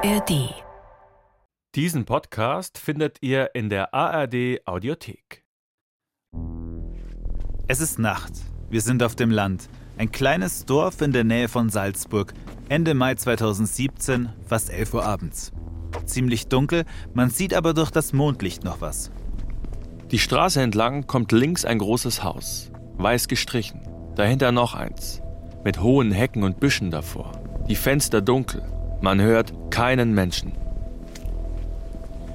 ARD. Diesen Podcast findet ihr in der ARD Audiothek. Es ist Nacht. Wir sind auf dem Land. Ein kleines Dorf in der Nähe von Salzburg. Ende Mai 2017, fast 11 Uhr abends. Ziemlich dunkel, man sieht aber durch das Mondlicht noch was. Die Straße entlang kommt links ein großes Haus, weiß gestrichen. Dahinter noch eins, mit hohen Hecken und Büschen davor. Die Fenster dunkel. Man hört keinen Menschen.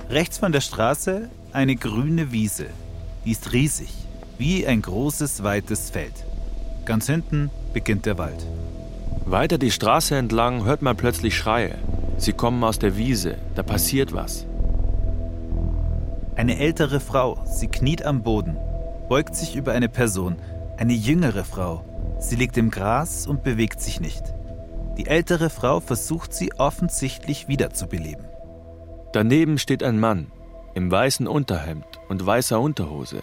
Rechts von der Straße eine grüne Wiese. Die ist riesig, wie ein großes, weites Feld. Ganz hinten beginnt der Wald. Weiter die Straße entlang hört man plötzlich Schreie. Sie kommen aus der Wiese, da passiert was. Eine ältere Frau, sie kniet am Boden, beugt sich über eine Person, eine jüngere Frau. Sie liegt im Gras und bewegt sich nicht. Die ältere Frau versucht sie offensichtlich wiederzubeleben. Daneben steht ein Mann im weißen Unterhemd und weißer Unterhose.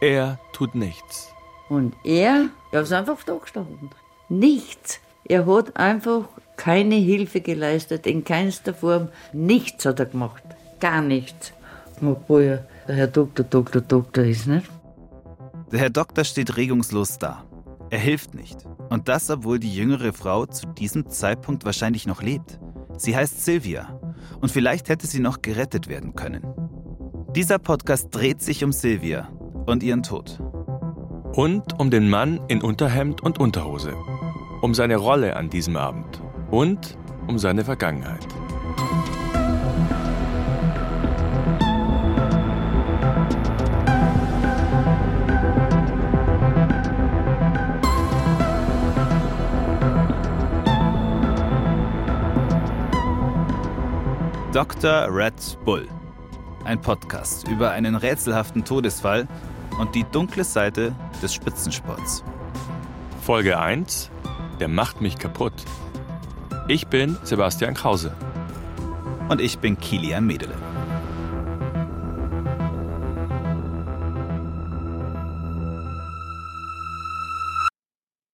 Er tut nichts. Und er, er ist einfach da gestanden. Nichts. Er hat einfach keine Hilfe geleistet, in keinster Form. Nichts hat er gemacht. Gar nichts. Obwohl er der Herr Doktor, Doktor, Doktor ist, nicht? Der Herr Doktor steht regungslos da. Er hilft nicht. Und das, obwohl die jüngere Frau zu diesem Zeitpunkt wahrscheinlich noch lebt. Sie heißt Sylvia. Und vielleicht hätte sie noch gerettet werden können. Dieser Podcast dreht sich um Sylvia und ihren Tod. Und um den Mann in Unterhemd und Unterhose. Um seine Rolle an diesem Abend. Und um seine Vergangenheit. Dr. Red Bull. Ein Podcast über einen rätselhaften Todesfall und die dunkle Seite des Spitzensports. Folge 1. Der macht mich kaputt. Ich bin Sebastian Krause. Und ich bin Kilian Medele.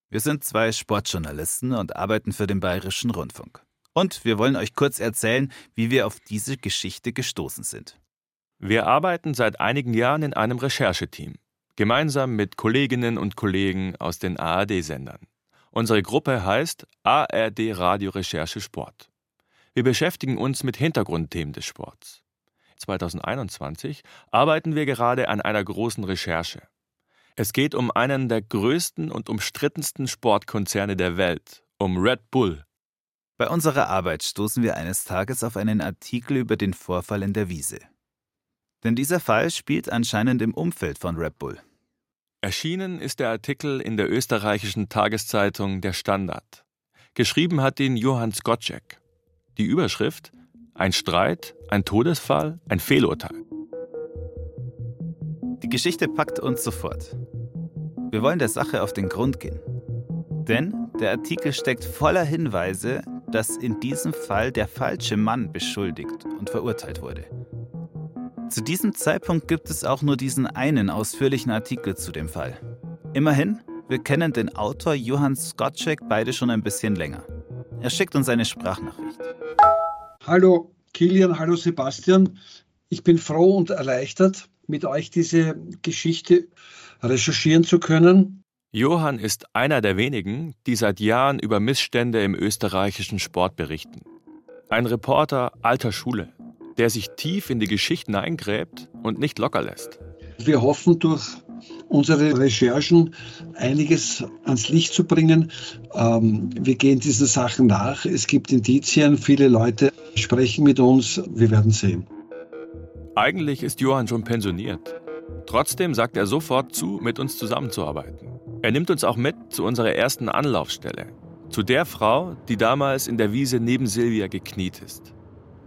Wir sind zwei Sportjournalisten und arbeiten für den Bayerischen Rundfunk. Und wir wollen euch kurz erzählen, wie wir auf diese Geschichte gestoßen sind. Wir arbeiten seit einigen Jahren in einem Rechercheteam, gemeinsam mit Kolleginnen und Kollegen aus den ARD-Sendern. Unsere Gruppe heißt ARD Radio Recherche Sport. Wir beschäftigen uns mit Hintergrundthemen des Sports. 2021 arbeiten wir gerade an einer großen Recherche. Es geht um einen der größten und umstrittensten Sportkonzerne der Welt, um Red Bull. Bei unserer Arbeit stoßen wir eines Tages auf einen Artikel über den Vorfall in der Wiese. Denn dieser Fall spielt anscheinend im Umfeld von Red Bull. Erschienen ist der Artikel in der österreichischen Tageszeitung Der Standard. Geschrieben hat ihn Johann Skocek. Die Überschrift Ein Streit, ein Todesfall, ein Fehlurteil. Die Geschichte packt uns sofort. Wir wollen der Sache auf den Grund gehen. Denn der Artikel steckt voller Hinweise, dass in diesem Fall der falsche Mann beschuldigt und verurteilt wurde. Zu diesem Zeitpunkt gibt es auch nur diesen einen ausführlichen Artikel zu dem Fall. Immerhin, wir kennen den Autor Johann Skocek beide schon ein bisschen länger. Er schickt uns eine Sprachnachricht. Hallo Kilian, hallo Sebastian. Ich bin froh und erleichtert, mit euch diese Geschichte recherchieren zu können. Johann ist einer der wenigen, die seit Jahren über Missstände im österreichischen Sport berichten. Ein Reporter alter Schule, der sich tief in die Geschichten eingräbt und nicht locker lässt. Wir hoffen durch unsere Recherchen einiges ans Licht zu bringen. Ähm, wir gehen diesen Sachen nach. Es gibt Indizien, viele Leute sprechen mit uns. Wir werden sehen. Eigentlich ist Johann schon pensioniert. Trotzdem sagt er sofort zu, mit uns zusammenzuarbeiten. Er nimmt uns auch mit zu unserer ersten Anlaufstelle, zu der Frau, die damals in der Wiese neben Silvia gekniet ist.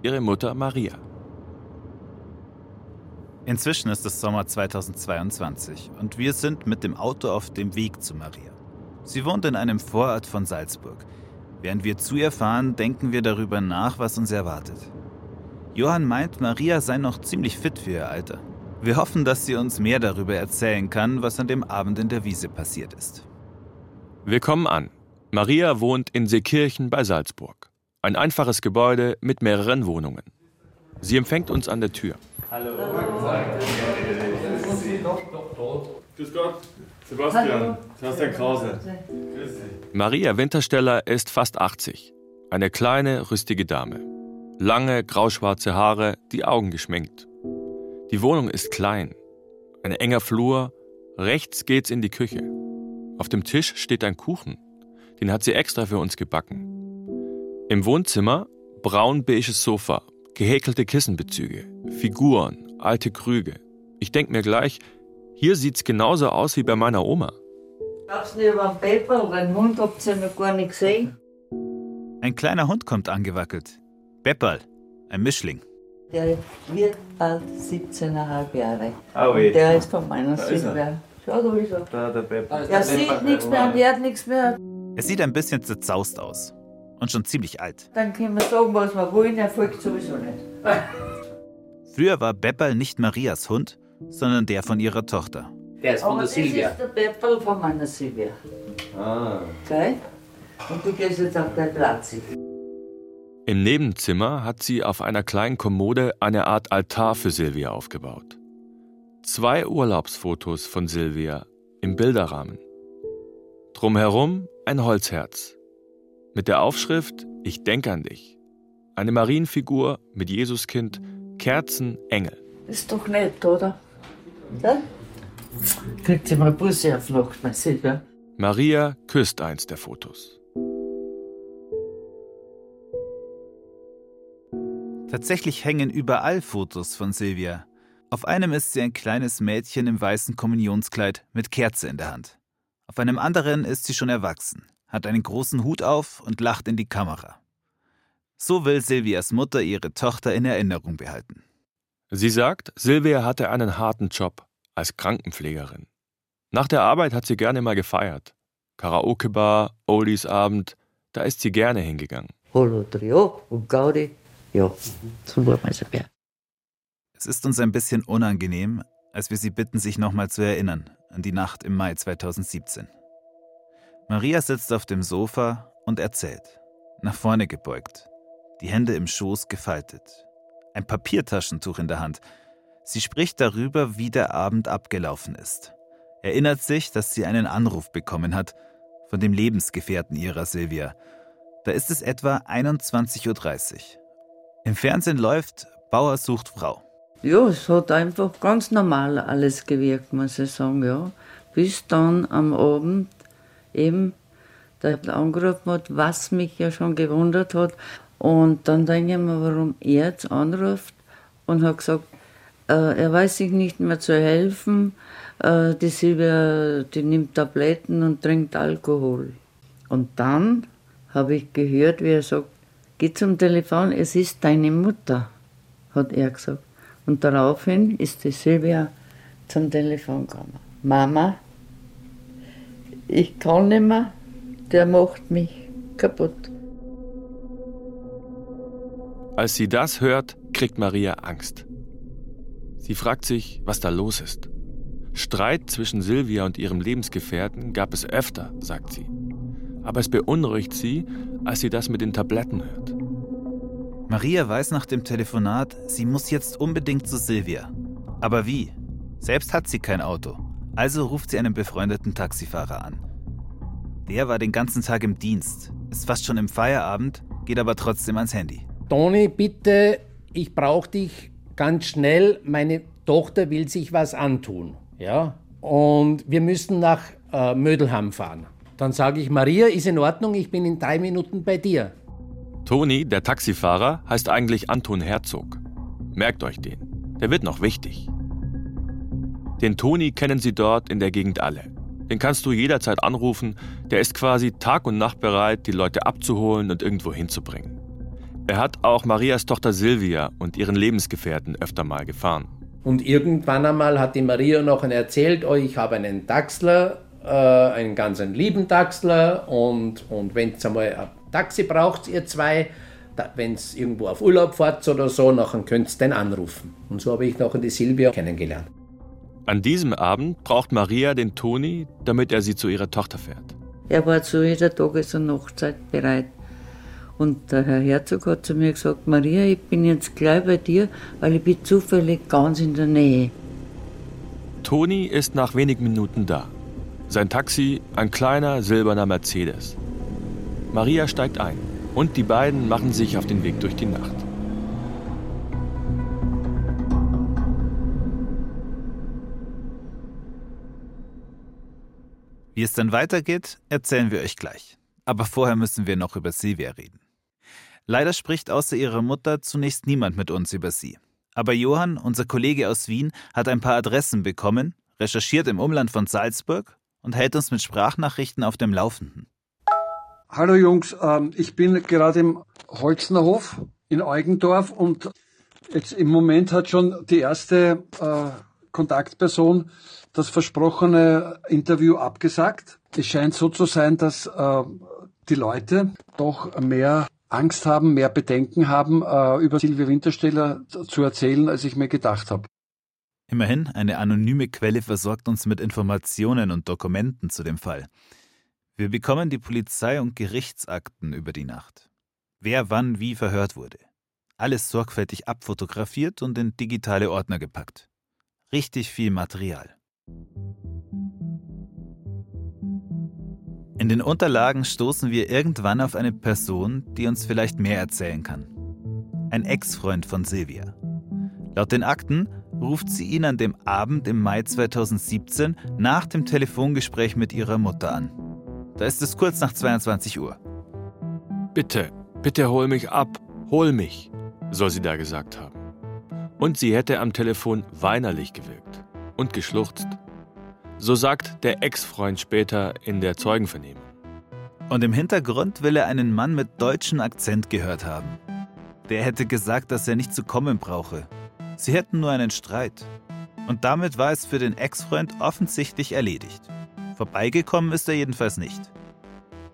Ihre Mutter Maria. Inzwischen ist es Sommer 2022 und wir sind mit dem Auto auf dem Weg zu Maria. Sie wohnt in einem Vorort von Salzburg. Während wir zu ihr fahren, denken wir darüber nach, was uns erwartet. Johann meint, Maria sei noch ziemlich fit für ihr Alter. Wir hoffen, dass sie uns mehr darüber erzählen kann, was an dem Abend in der Wiese passiert ist. Wir kommen an. Maria wohnt in Seekirchen bei Salzburg. Ein einfaches Gebäude mit mehreren Wohnungen. Sie empfängt uns an der Tür. Hallo. Grüß Gott. Sebastian. Hallo. Sebastian Krause. Maria Wintersteller ist fast 80. Eine kleine, rüstige Dame. Lange, grauschwarze Haare, die Augen geschminkt. Die Wohnung ist klein. Ein enger Flur. Rechts geht's in die Küche. Auf dem Tisch steht ein Kuchen. Den hat sie extra für uns gebacken. Im Wohnzimmer braun-beiges Sofa, gehäkelte Kissenbezüge, Figuren, alte Krüge. Ich denk mir gleich, hier sieht's genauso aus wie bei meiner Oma. Glaubst du nicht über den Pepper? Den Hund habt ihr noch gar nicht gesehen. Ein kleiner Hund kommt angewackelt. Bepperl, ein Mischling. Der wird bald 17,5 Jahre. Oh, Und der ist von meiner Silber. Schau, da ist er. Da, der Bepperl. Er sieht nichts mehr, er hört nichts mehr. Er sieht ein bisschen zerzaust aus. Und schon ziemlich alt. Dann können wir sagen, was wir wollen, er folgt sowieso nicht. Früher war Bepperl nicht Marias Hund, sondern der von ihrer Tochter. Der ist von Aber der Silvia. Das ist der Bepperl von meiner Silvia. Ah. Okay? Und du gehst jetzt auf dein Platz. Im Nebenzimmer hat sie auf einer kleinen Kommode eine Art Altar für Silvia aufgebaut. Zwei Urlaubsfotos von Silvia im Bilderrahmen. Drumherum ein Holzherz. Mit der Aufschrift Ich denke an dich. Eine Marienfigur mit Jesuskind, Kerzen, Engel. Ist doch nett, oder? Ja? Kriegt sie mal Busse auf Nacht, mein Silvia? Maria küsst eins der Fotos. Tatsächlich hängen überall Fotos von Silvia. Auf einem ist sie ein kleines Mädchen im weißen Kommunionskleid mit Kerze in der Hand. Auf einem anderen ist sie schon erwachsen, hat einen großen Hut auf und lacht in die Kamera. So will Silvias Mutter ihre Tochter in Erinnerung behalten. Sie sagt, Silvia hatte einen harten Job als Krankenpflegerin. Nach der Arbeit hat sie gerne mal gefeiert. Karaoke-Bar, Oldies-Abend, da ist sie gerne hingegangen. Holo Trio und Gaudi, ja, zum Burmeisterbär. Es ist uns ein bisschen unangenehm, als wir sie bitten, sich nochmal zu erinnern an die Nacht im Mai 2017. Maria sitzt auf dem Sofa und erzählt, nach vorne gebeugt, die Hände im Schoß gefaltet, ein Papiertaschentuch in der Hand. Sie spricht darüber, wie der Abend abgelaufen ist, erinnert sich, dass sie einen Anruf bekommen hat von dem Lebensgefährten ihrer Silvia. Da ist es etwa 21.30 Uhr. Im Fernsehen läuft Bauer sucht Frau. Ja, es hat einfach ganz normal alles gewirkt, muss ich sagen, ja. Bis dann am Abend eben der angerufen hat, was mich ja schon gewundert hat. Und dann denke ich mir, warum er jetzt anruft und hat gesagt, äh, er weiß sich nicht mehr zu helfen, äh, die Silvia, die nimmt Tabletten und trinkt Alkohol. Und dann habe ich gehört, wie er sagt, geh zum Telefon, es ist deine Mutter, hat er gesagt. Und daraufhin ist die Silvia zum Telefon gekommen. Mama, ich kann nicht mehr, der macht mich kaputt. Als sie das hört, kriegt Maria Angst. Sie fragt sich, was da los ist. Streit zwischen Silvia und ihrem Lebensgefährten gab es öfter, sagt sie. Aber es beunruhigt sie, als sie das mit den Tabletten hört. Maria weiß nach dem Telefonat, sie muss jetzt unbedingt zu Silvia. Aber wie? Selbst hat sie kein Auto. Also ruft sie einen befreundeten Taxifahrer an. Der war den ganzen Tag im Dienst, ist fast schon im Feierabend, geht aber trotzdem ans Handy. Toni, bitte, ich brauche dich ganz schnell. Meine Tochter will sich was antun. Ja? Und wir müssen nach äh, Mödelham fahren. Dann sage ich, Maria, ist in Ordnung, ich bin in drei Minuten bei dir. Toni, der Taxifahrer, heißt eigentlich Anton Herzog. Merkt euch den. Der wird noch wichtig. Den Toni kennen Sie dort in der Gegend alle. Den kannst du jederzeit anrufen. Der ist quasi Tag und Nacht bereit, die Leute abzuholen und irgendwo hinzubringen. Er hat auch Marias Tochter Silvia und ihren Lebensgefährten öfter mal gefahren. Und irgendwann einmal hat die Maria noch erzählt, oh, ich habe einen Dachsler, äh, einen ganz lieben Dachsler und, und wenn es einmal Taxi braucht ihr zwei. Wenn es irgendwo auf Urlaub fahrt oder so, nachher könnt ihr den anrufen. Und so habe ich nachher die Silvia kennengelernt. An diesem Abend braucht Maria den Toni, damit er sie zu ihrer Tochter fährt. Er war zu jeder Tages- und Nachtzeit bereit. Und der Herr Herzog hat zu mir gesagt, Maria, ich bin jetzt gleich bei dir, weil ich bin zufällig ganz in der Nähe. Toni ist nach wenigen Minuten da. Sein Taxi ein kleiner silberner Mercedes. Maria steigt ein und die beiden machen sich auf den Weg durch die Nacht. Wie es dann weitergeht, erzählen wir euch gleich. Aber vorher müssen wir noch über Silvia reden. Leider spricht außer ihrer Mutter zunächst niemand mit uns über sie. Aber Johann, unser Kollege aus Wien, hat ein paar Adressen bekommen, recherchiert im Umland von Salzburg und hält uns mit Sprachnachrichten auf dem Laufenden. Hallo Jungs, ähm, ich bin gerade im Holznerhof in Eugendorf und jetzt im Moment hat schon die erste äh, Kontaktperson das versprochene Interview abgesagt. Es scheint so zu sein, dass äh, die Leute doch mehr Angst haben, mehr Bedenken haben, äh, über Silvia Wintersteller zu erzählen, als ich mir gedacht habe. Immerhin, eine anonyme Quelle versorgt uns mit Informationen und Dokumenten zu dem Fall. Wir bekommen die Polizei- und Gerichtsakten über die Nacht. Wer wann wie verhört wurde. Alles sorgfältig abfotografiert und in digitale Ordner gepackt. Richtig viel Material. In den Unterlagen stoßen wir irgendwann auf eine Person, die uns vielleicht mehr erzählen kann. Ein Ex-Freund von Silvia. Laut den Akten ruft sie ihn an dem Abend im Mai 2017 nach dem Telefongespräch mit ihrer Mutter an. Da ist es kurz nach 22 Uhr. Bitte, bitte hol mich ab, hol mich, soll sie da gesagt haben. Und sie hätte am Telefon weinerlich gewirkt und geschluchzt. So sagt der Ex-Freund später in der Zeugenvernehmung. Und im Hintergrund will er einen Mann mit deutschem Akzent gehört haben. Der hätte gesagt, dass er nicht zu kommen brauche. Sie hätten nur einen Streit. Und damit war es für den Ex-Freund offensichtlich erledigt. Vorbeigekommen ist er jedenfalls nicht.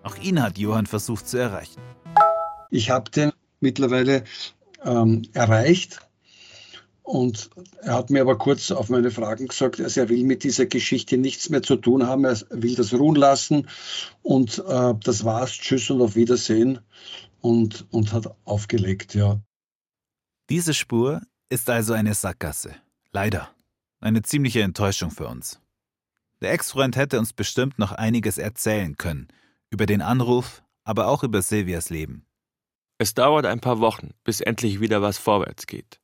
Auch ihn hat Johann versucht zu erreichen. Ich habe den mittlerweile ähm, erreicht und er hat mir aber kurz auf meine Fragen gesagt, also er will mit dieser Geschichte nichts mehr zu tun haben, er will das ruhen lassen und äh, das war's, tschüss und auf Wiedersehen und, und hat aufgelegt, ja. Diese Spur ist also eine Sackgasse. Leider. Eine ziemliche Enttäuschung für uns. Der Ex-Freund hätte uns bestimmt noch einiges erzählen können. Über den Anruf, aber auch über Silvias Leben. Es dauert ein paar Wochen, bis endlich wieder was vorwärts geht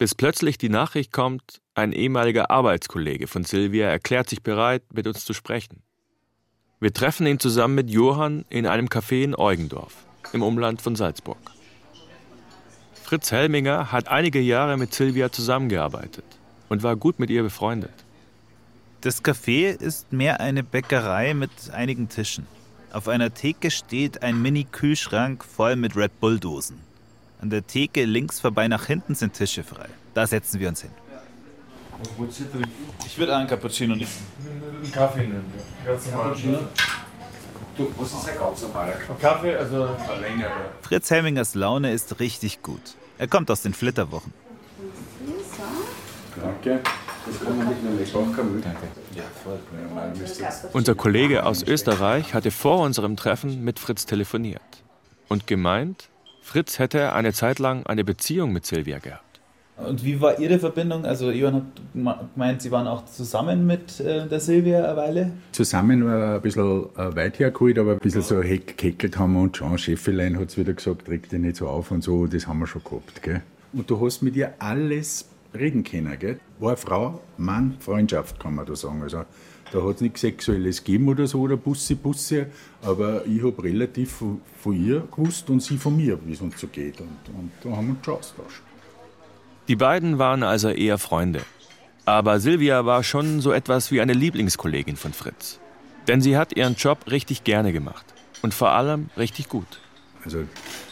bis plötzlich die Nachricht kommt, ein ehemaliger Arbeitskollege von Silvia erklärt sich bereit, mit uns zu sprechen. Wir treffen ihn zusammen mit Johann in einem Café in Eugendorf, im Umland von Salzburg. Fritz Helminger hat einige Jahre mit Silvia zusammengearbeitet und war gut mit ihr befreundet. Das Café ist mehr eine Bäckerei mit einigen Tischen. Auf einer Theke steht ein Mini-Kühlschrank voll mit Red Bull-Dosen. An der Theke links vorbei nach hinten sind Tische frei. Da setzen wir uns hin. Ich würde einen Cappuccino nehmen. Einen Kaffee nehmen. Cappuccino. Du, was ist ein ganz normaler Kaffee? also ein längerer. Fritz Helmingers Laune ist richtig gut. Er kommt aus den Flitterwochen. Danke. Unser Kollege aus Österreich hatte vor unserem Treffen mit Fritz telefoniert und gemeint, Fritz hätte eine Zeit lang eine Beziehung mit Silvia gehabt. Und wie war Ihre Verbindung? Also Johann hat gemeint, Sie waren auch zusammen mit äh, der Silvia eine Weile? Zusammen war ein bisschen äh, weit hergeholt, aber ein bisschen so gekeckelt haben wir uns schon. Schäffelein hat es wieder gesagt, reg dich nicht so auf und so, das haben wir schon gehabt. Gell? Und du hast mit ihr alles reden können. Gell? War Frau, Mann, Freundschaft, kann man da sagen. Also da hat es nichts Sexuelles gegeben oder so, oder Busse, Busse, aber ich habe relativ von, von, ihr gewusst und sie von mir, wie es uns so geht. Und, und da haben wir uns schon austauscht. Die beiden waren also eher Freunde. Aber Silvia war schon so etwas wie eine Lieblingskollegin von Fritz. Denn sie hat ihren Job richtig gerne gemacht. Und vor allem richtig gut. Also,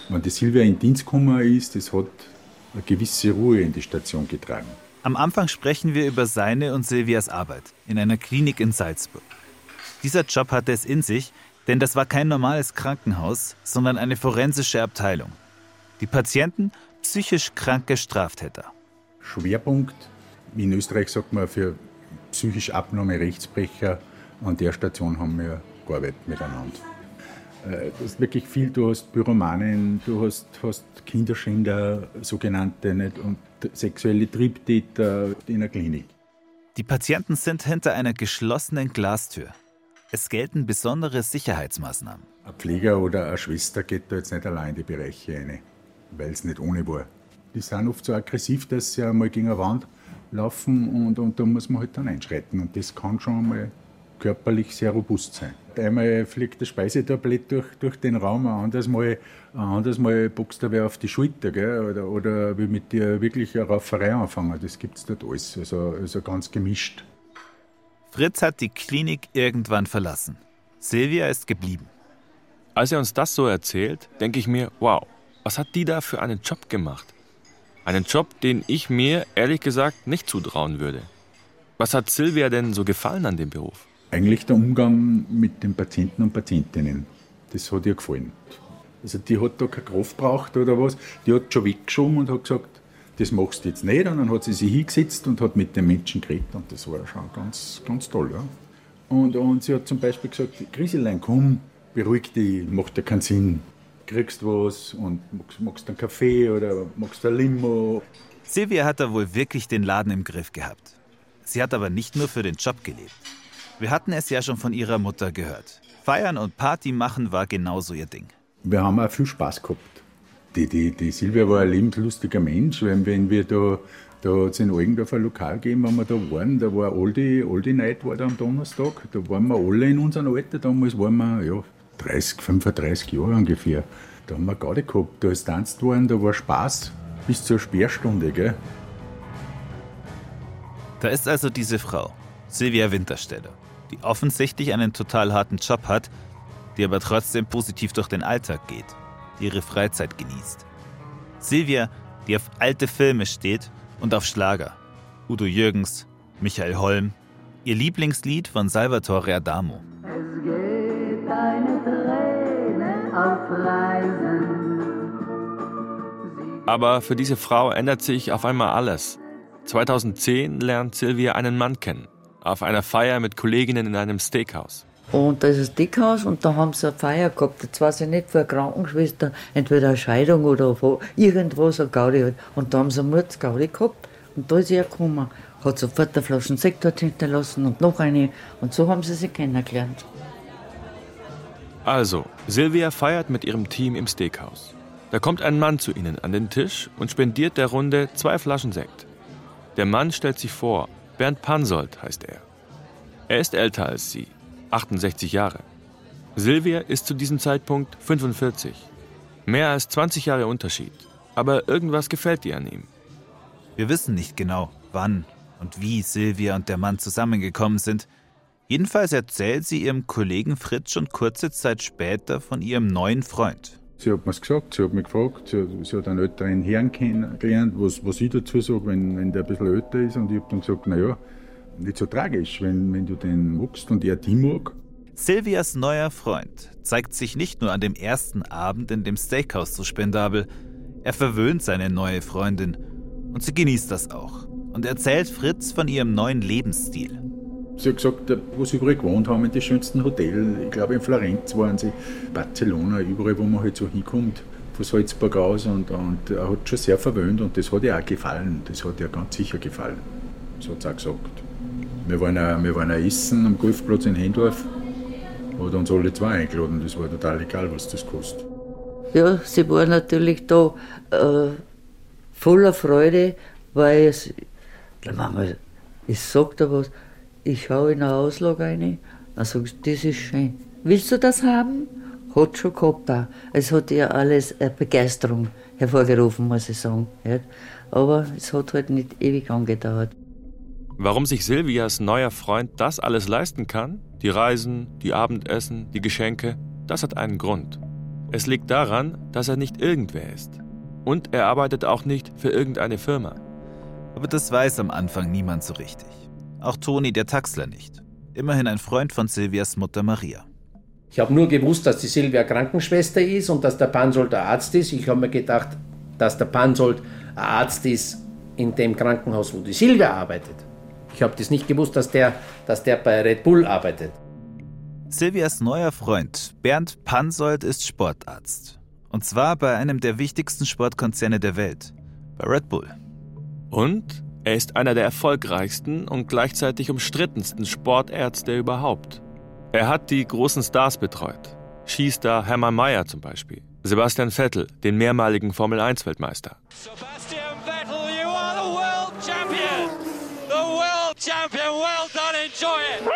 wenn die Silvia in Dienst gekommen ist, das hat eine gewisse Ruhe in die Station getragen. Am Anfang sprechen wir über seine und Silvias Arbeit in einer Klinik in Salzburg. Dieser Job hatte es in sich, denn das war kein normales Krankenhaus, sondern eine forensische Abteilung. Die Patienten psychisch kranke Straftäter. Schwerpunkt, in Österreich sagt man für psychisch abnorme Rechtsbrecher, an der Station haben wir gearbeitet miteinander. Äh, das ist wirklich viel. Du hast Pyromanen, du hast, hast Kinderschänder, sogenannte, nicht? und sexuelle Triebtäter in der Klinik. Die Patienten sind hinter einer geschlossenen Glastür. Es gelten besondere Sicherheitsmaßnahmen. Ein Pfleger oder eine Schwester geht da jetzt nicht allein in die Bereiche rein, weil es nicht ohne war. Die sind oft so aggressiv, dass sie einmal gegen eine Wand laufen und, und da muss man halt dann einschreiten. Und das kann schon einmal körperlich sehr robust sein. Einmal fliegt das Speisetablett durch, durch den Raum, ein anderes Mal, ein anderes Mal boxt er wer auf die Schulter gell? Oder, oder will mit dir wirklich eine Rauferei anfangen. Das gibt es dort alles, also, also ganz gemischt. Fritz hat die Klinik irgendwann verlassen. Silvia ist geblieben. Als er uns das so erzählt, denke ich mir, wow, was hat die da für einen Job gemacht? Einen Job, den ich mir ehrlich gesagt nicht zutrauen würde. Was hat Silvia denn so gefallen an dem Beruf? Eigentlich der Umgang mit den Patienten und Patientinnen. Das hat ihr gefallen. Also die hat da keine Kraft braucht oder was. Die hat schon weggeschoben und hat gesagt, das machst du jetzt nicht. Und dann hat sie sich hingesetzt und hat mit den Menschen geredet und das war schon ganz, ganz toll. Ja. Und, und sie hat zum Beispiel gesagt, Griselein, komm, beruhig dich, macht ja keinen Sinn. Kriegst was und magst, magst einen Kaffee oder magst ein Limo. Silvia hat da wohl wirklich den Laden im Griff gehabt. Sie hat aber nicht nur für den Job gelebt. Wir hatten es ja schon von ihrer Mutter gehört. Feiern und Party machen war genauso ihr Ding. Wir haben auch viel Spaß gehabt. Die, die, die Silvia war ein lebenslustiger Mensch. Wenn, wenn wir da, da hat es in Algendorf ein Lokal gegeben, wenn wir da waren, da war Oldie, Oldie Night war da am Donnerstag. Da waren wir alle in unserem Alter, damals waren wir ja, 30, 35 Jahre ungefähr. Da haben wir Gaudi gehabt, da ist tanzt worden, da war Spaß bis zur Sperrstunde. Gell? Da ist also diese Frau, Silvia Wintersteller die offensichtlich einen total harten Job hat, die aber trotzdem positiv durch den Alltag geht, die ihre Freizeit genießt. Silvia, die auf alte Filme steht und auf Schlager. Udo Jürgens, Michael Holm, ihr Lieblingslied von Salvatore Adamo. Aber für diese Frau ändert sich auf einmal alles. 2010 lernt Silvia einen Mann kennen auf einer Feier mit Kolleginnen in einem Steakhouse. Und da ist ein Steakhouse und da haben sie eine Feier gehabt. Jetzt weiß ich nicht, für eine Krankenschwester, entweder eine Scheidung oder irgendwo so Gaudi. Halt. Und da haben sie einen Gaudi gehabt und da ist er gekommen. Hat sofort eine Flasche Sekt dort hinterlassen und noch eine. Und so haben sie sich kennengelernt. Also, Silvia feiert mit ihrem Team im Steakhouse. Da kommt ein Mann zu ihnen an den Tisch und spendiert der Runde zwei Flaschen Sekt. Der Mann stellt sich vor, Bernd Pansold heißt er. Er ist älter als sie, 68 Jahre. Silvia ist zu diesem Zeitpunkt 45. Mehr als 20 Jahre Unterschied. Aber irgendwas gefällt ihr an ihm. Wir wissen nicht genau, wann und wie Silvia und der Mann zusammengekommen sind. Jedenfalls erzählt sie ihrem Kollegen Fritz schon kurze Zeit später von ihrem neuen Freund. Sie hat mir gesagt, sie hat mich gefragt, sie hat, sie hat einen älteren Herrn kennengelernt, was, was ich dazu sage, wenn, wenn der ein bisschen älter ist. Und ich habe dann gesagt, naja, nicht so tragisch, wenn, wenn du den magst und er die mag. Silvias neuer Freund zeigt sich nicht nur an dem ersten Abend in dem Steakhouse so spendabel, er verwöhnt seine neue Freundin und sie genießt das auch und erzählt Fritz von ihrem neuen Lebensstil. Sie hat gesagt, wo sie überall gewohnt haben, in den schönsten Hotels. Ich glaube, in Florenz waren sie, Barcelona, überall, wo man halt so hinkommt, von Salzburg aus. Und, und er hat schon sehr verwöhnt und das hat ihr auch gefallen. Das hat ihr ganz sicher gefallen. So hat sie auch gesagt. Wir waren auch, wir waren auch essen am Golfplatz in Hendorf. Hat uns alle zwei eingeladen. Das war total egal, was das kostet. Ja, sie war natürlich da äh, voller Freude, weil es, ich sag da was, ich schaue in eine Auslage rein, sagst du, das ist schön. Willst du das haben? Hat schon gehabt auch. Es hat ja alles eine Begeisterung hervorgerufen, muss ich sagen. Aber es hat halt nicht ewig angedauert. Warum sich Silvias neuer Freund das alles leisten kann, die Reisen, die Abendessen, die Geschenke, das hat einen Grund. Es liegt daran, dass er nicht irgendwer ist. Und er arbeitet auch nicht für irgendeine Firma. Aber das weiß am Anfang niemand so richtig. Auch Toni der Taxler nicht. Immerhin ein Freund von Silvias Mutter Maria. Ich habe nur gewusst, dass die Silvia Krankenschwester ist und dass der Pansold der Arzt ist. Ich habe mir gedacht, dass der Pansold ein Arzt ist in dem Krankenhaus, wo die Silvia arbeitet. Ich habe das nicht gewusst, dass der, dass der bei Red Bull arbeitet. Silvias neuer Freund Bernd Pansold ist Sportarzt. Und zwar bei einem der wichtigsten Sportkonzerne der Welt, bei Red Bull. Und er ist einer der erfolgreichsten und gleichzeitig umstrittensten Sportärzte überhaupt. Er hat die großen Stars betreut. Skistar Hermann Mayer zum Beispiel. Sebastian Vettel, den mehrmaligen Formel-1-Weltmeister. Sebastian Vettel, you are the world champion! The world champion, well done, enjoy it!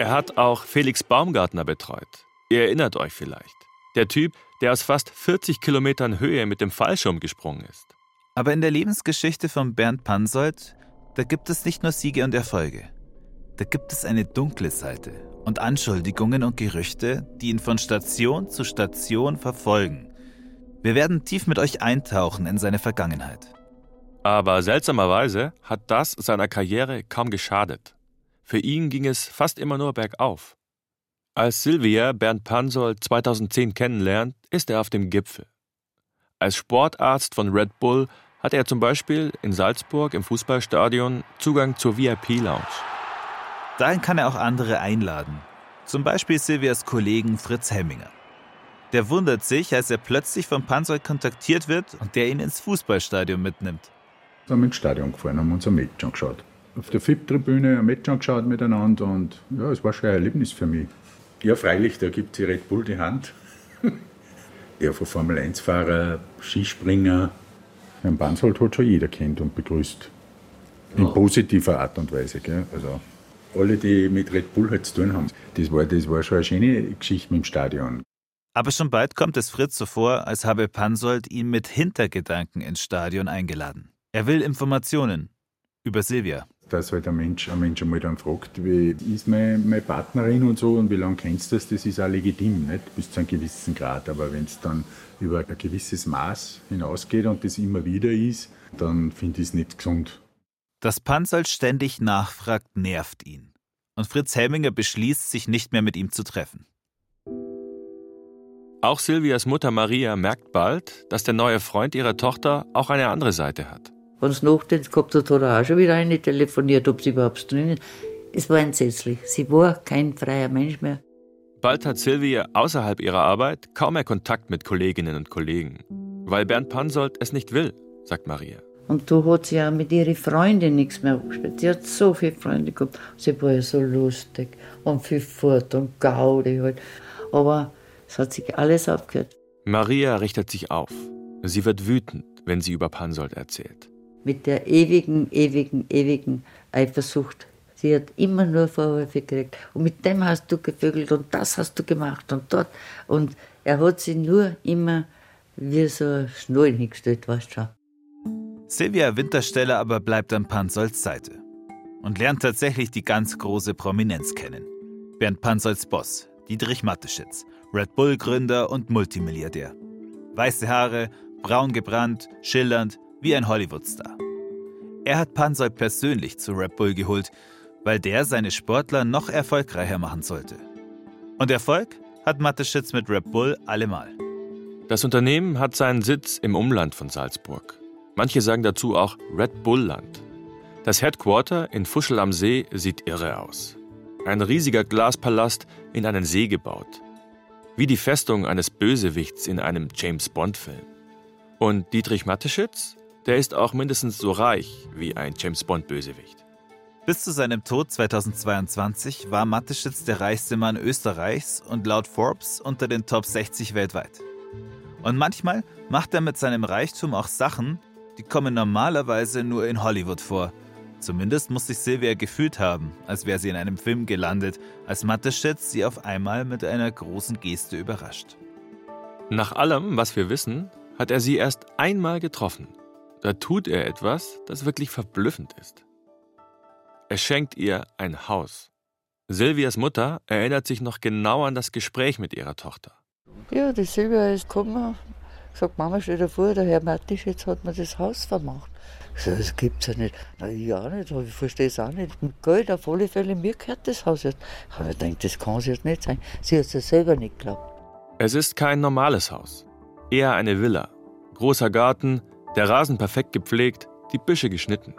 Er hat auch Felix Baumgartner betreut. Ihr erinnert euch vielleicht. Der Typ, der aus fast 40 Kilometern Höhe mit dem Fallschirm gesprungen ist. Aber in der Lebensgeschichte von Bernd Pansold, da gibt es nicht nur Siege und Erfolge. Da gibt es eine dunkle Seite und Anschuldigungen und Gerüchte, die ihn von Station zu Station verfolgen. Wir werden tief mit euch eintauchen in seine Vergangenheit. Aber seltsamerweise hat das seiner Karriere kaum geschadet. Für ihn ging es fast immer nur bergauf. Als Silvia Bernd Pansold 2010 kennenlernt, ist er auf dem Gipfel. Als Sportarzt von Red Bull hat er zum Beispiel in Salzburg im Fußballstadion Zugang zur VIP-Lounge. Dahin kann er auch andere einladen. Zum Beispiel Silvias Kollegen Fritz Hemminger. Der wundert sich, als er plötzlich von Pansold kontaktiert wird und der ihn ins Fußballstadion mitnimmt. Wir sind ins Stadion gefahren, haben uns ein Match angeschaut. Auf der FIP-Tribüne ein Match angeschaut miteinander und ja, es war schon ein Erlebnis für mich. Ja, freilich, da gibt sie Red Bull die Hand. ja, von Formel-1-Fahrer, Skispringer, Herrn Bansold hat schon jeder kennt und begrüßt. In ja. positiver Art und Weise. Gell? Also alle, die mit Red Bull halt zu tun haben. Das war, das war schon eine schöne Geschichte mit dem Stadion. Aber schon bald kommt es Fritz so vor, als habe Pansold ihn mit Hintergedanken ins Stadion eingeladen. Er will Informationen über Silvia. Dass halt ein Mensch, ein Mensch einmal dann fragt, wie ist meine, meine Partnerin und so und wie lange kennst du das, das ist auch legitim, nicht? bis zu einem gewissen Grad. Aber wenn es dann über ein gewisses Maß hinausgeht und das immer wieder ist, dann finde ich es nicht gesund. Dass Pansold ständig nachfragt, nervt ihn. Und Fritz Helminger beschließt, sich nicht mehr mit ihm zu treffen. Auch Silvias Mutter Maria merkt bald, dass der neue Freund ihrer Tochter auch eine andere Seite hat. Wenn es Nachtdienst gehabt hat, hat er auch schon wieder eine telefoniert, ob sie überhaupt drin ist. Es war entsetzlich. Sie war kein freier Mensch mehr. Bald hat Silvia außerhalb ihrer Arbeit kaum mehr Kontakt mit Kolleginnen und Kollegen, weil Bernd Pansold es nicht will, sagt Maria. Und da hat sie auch mit ihren Freunden nichts mehr abgespielt. Sie hat so viele Freunde gehabt. Sie war ja so lustig und viel fort und Gaudi halt. Aber es hat sich alles aufgehört. Maria richtet sich auf. Sie wird wütend, wenn sie über Pansold erzählt. Mit der ewigen, ewigen, ewigen Eifersucht Sie hat immer nur Vorwürfe gekriegt. Und mit dem hast du gevögelt und das hast du gemacht und dort. Und er hat sie nur immer wie so ein Schnallen hingestellt, weißt du. Silvia Wintersteller aber bleibt an Pansolds Seite und lernt tatsächlich die ganz große Prominenz kennen. Bernd Pansolds Boss, Dietrich Matteschitz, Red Bull-Gründer und Multimilliardär. Weiße Haare, braun gebrannt, schillernd, wie ein Hollywood-Star. Er hat Pansold persönlich zu Red Bull geholt, weil der seine Sportler noch erfolgreicher machen sollte. Und Erfolg hat Mateschitz mit Red Bull allemal. Das Unternehmen hat seinen Sitz im Umland von Salzburg. Manche sagen dazu auch Red Bull Land. Das Headquarter in Fuschel am See sieht irre aus. Ein riesiger Glaspalast in einen See gebaut. Wie die Festung eines Bösewichts in einem James Bond-Film. Und Dietrich Mateschitz, der ist auch mindestens so reich wie ein James Bond-Bösewicht. Bis zu seinem Tod 2022 war Mateschitz der reichste Mann Österreichs und laut Forbes unter den Top 60 weltweit. Und manchmal macht er mit seinem Reichtum auch Sachen, die kommen normalerweise nur in Hollywood vor. Zumindest muss sich Silvia gefühlt haben, als wäre sie in einem Film gelandet, als Mateschitz sie auf einmal mit einer großen Geste überrascht. Nach allem, was wir wissen, hat er sie erst einmal getroffen. Da tut er etwas, das wirklich verblüffend ist. Er schenkt ihr ein Haus. Silvias Mutter erinnert sich noch genau an das Gespräch mit ihrer Tochter. Ja, die Silvia ist gekommen, sagt, Mama, stell dir vor, der Herr Mattisch, jetzt hat mir das Haus vermacht. Ich sage, das gibt's ja nicht. Na, ich auch nicht, ich verstehe es auch nicht. Mit Geld, auf alle Fälle, mir gehört das Haus jetzt. Aber ich denke, das kann es jetzt nicht sein. Sie hat es ja selber nicht geglaubt. Es ist kein normales Haus. Eher eine Villa. Großer Garten, der Rasen perfekt gepflegt, die Büsche geschnitten.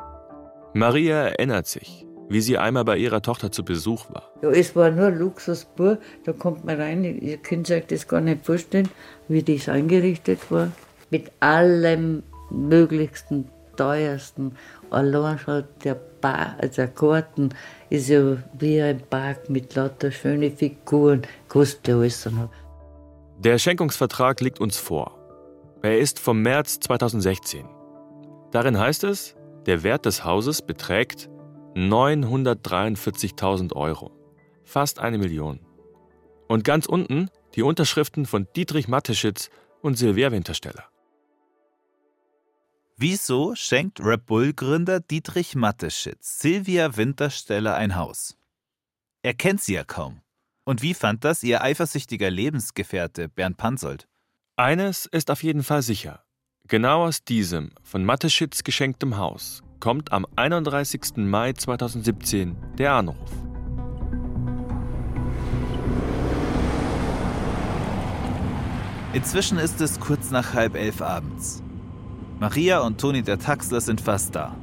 Maria erinnert sich. wie sie einmal bei ihrer Tochter zu Besuch war. Ja, es war nur Luxusbur, da kommt man rein, ihr könnt euch das gar nicht vorstellen, wie das eingerichtet war. Mit allem Möglichsten, Teuersten. Allein schon der, Bar, also der Garten ist ja wie ein Park mit lauter schönen Figuren, kostet ja alles noch. Der Schenkungsvertrag liegt uns vor. Er ist vom März 2016. Darin heißt es, der Wert des Hauses beträgt 943.000 Euro. Fast eine Million. Und ganz unten die Unterschriften von Dietrich Mateschitz und Silvia Wintersteller. Wieso schenkt Red Bull-Gründer Dietrich Mateschitz Silvia Wintersteller ein Haus? Er kennt sie ja kaum. Und wie fand das ihr eifersüchtiger Lebensgefährte Bernd Pansold? Eines ist auf jeden Fall sicher. Genau aus diesem von Mateschitz geschenktem Haus kommt am 31. Mai 2017 der Anruf. Inzwischen ist es kurz nach halb elf abends. Maria und Toni der Taxler sind fast da.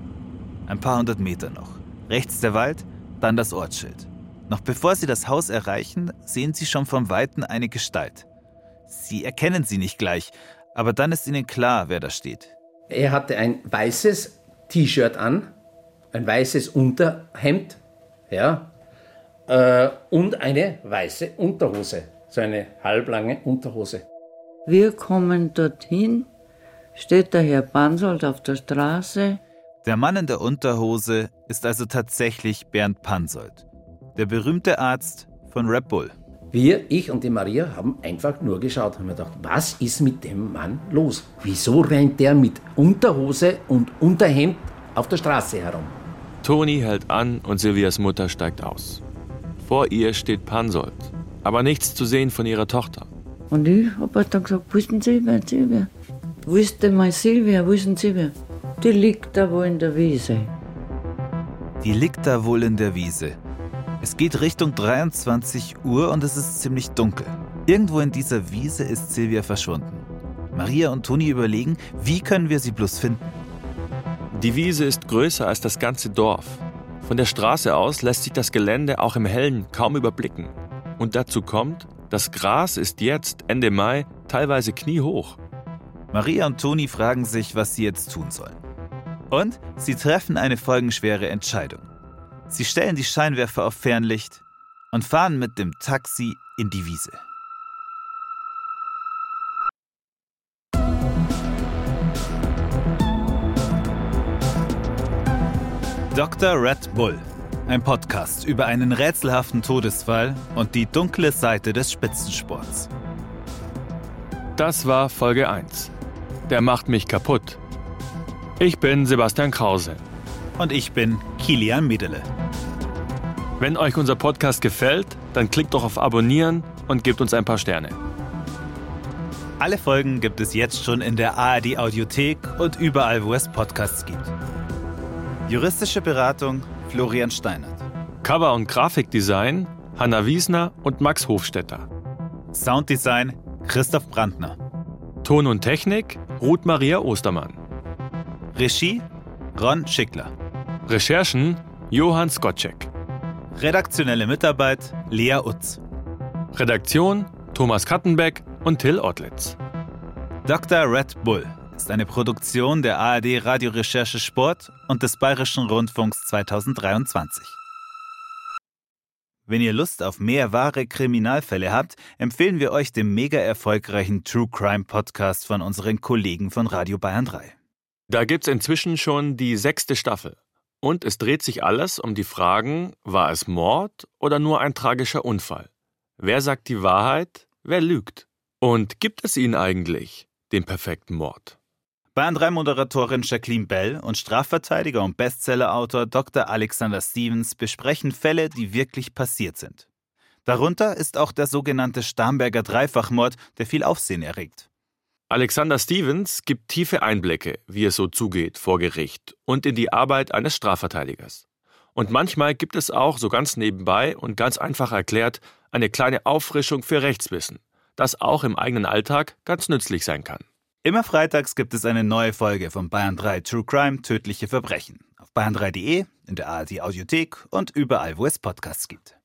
Ein paar hundert Meter noch. Rechts der Wald, dann das Ortsschild. Noch bevor sie das Haus erreichen, sehen sie schon vom Weiten eine Gestalt. Sie erkennen sie nicht gleich, aber dann ist ihnen klar, wer da steht. Er hatte ein weißes T-Shirt an, ein weißes Unterhemd, ja, äh, und eine weiße Unterhose, so eine halblange Unterhose. Wir kommen dorthin, steht der Herr Pansold auf der Straße. Der Mann in der Unterhose ist also tatsächlich Bernd Pansold, der berühmte Arzt von Red Bull. Wir, ich und die Maria, haben einfach nur geschaut, haben wir gedacht, was ist mit dem Mann los? Wieso rennt der mit Unterhose und Unterhemd auf der Straße herum? Toni hält an und Silvias Mutter steigt aus. Vor ihr steht Pansold, aber nichts zu sehen von ihrer Tochter. Und ich habe dann gesagt, wo ist denn Silvia, Silvia? Wo ist denn meine Silvia, wo ist denn Silvia? Die liegt da wohl in der Wiese. Die liegt da wohl in der Wiese. Es geht Richtung 23 Uhr und es ist ziemlich dunkel. Irgendwo in dieser Wiese ist Silvia verschwunden. Maria und Toni überlegen, wie können wir sie bloß finden. Die Wiese ist größer als das ganze Dorf. Von der Straße aus lässt sich das Gelände auch im Hellen kaum überblicken. Und dazu kommt, das Gras ist jetzt, Ende Mai, teilweise kniehoch. Maria und Toni fragen sich, was sie jetzt tun sollen. Und sie treffen eine folgenschwere Entscheidung. Sie stellen die Scheinwerfer auf Fernlicht und fahren mit dem Taxi in die Wiese. Dr. Red Bull, ein Podcast über einen rätselhaften Todesfall und die dunkle Seite des Spitzensports. Das war Folge 1. Der macht mich kaputt. Ich bin Sebastian Krause. Und ich bin Kilian Miedele. Wenn euch unser Podcast gefällt, dann klickt doch auf Abonnieren und gebt uns ein paar Sterne. Alle Folgen gibt es jetzt schon in der ARD Audiothek und überall, wo es Podcasts gibt. Juristische Beratung Florian Steinert. Cover- und Grafikdesign Hanna Wiesner und Max Hofstetter. Sounddesign Christoph Brandner. Ton und Technik Ruth Maria Ostermann. Regie Ron Schickler. Recherchen Johann Skocek. Redaktionelle Mitarbeit Lea Utz. Redaktion Thomas Kattenbeck und Till Ottlitz. Dr. Red Bull ist eine Produktion der ARD Radiorecherche Sport und des Bayerischen Rundfunks 2023. Wenn ihr Lust auf mehr wahre Kriminalfälle habt, empfehlen wir euch den mega erfolgreichen True Crime Podcast von unseren Kollegen von Radio Bayern 3. Da gibt's inzwischen schon die sechste Staffel. Und es dreht sich alles um die Fragen, war es Mord oder nur ein tragischer Unfall? Wer sagt die Wahrheit? Wer lügt? Und gibt es ihn eigentlich, den perfekten Mord? Bayern 3 Moderatorin Jacqueline Bell und Strafverteidiger und Bestsellerautor Dr. Alexander Stevens besprechen Fälle, die wirklich passiert sind. Darunter ist auch der sogenannte Starnberger Dreifachmord, der viel Aufsehen erregt. Alexander Stevens gibt tiefe Einblicke, wie es so zugeht vor Gericht und in die Arbeit eines Strafverteidigers. Und manchmal gibt es auch, so ganz nebenbei und ganz einfach erklärt, eine kleine Auffrischung für Rechtswissen, das auch im eigenen Alltag ganz nützlich sein kann. Immer freitags gibt es eine neue Folge von Bayern 3 True Crime Tödliche Verbrechen Auf bayern3.de, in der ARD Audiothek und überall, wo es Podcasts gibt.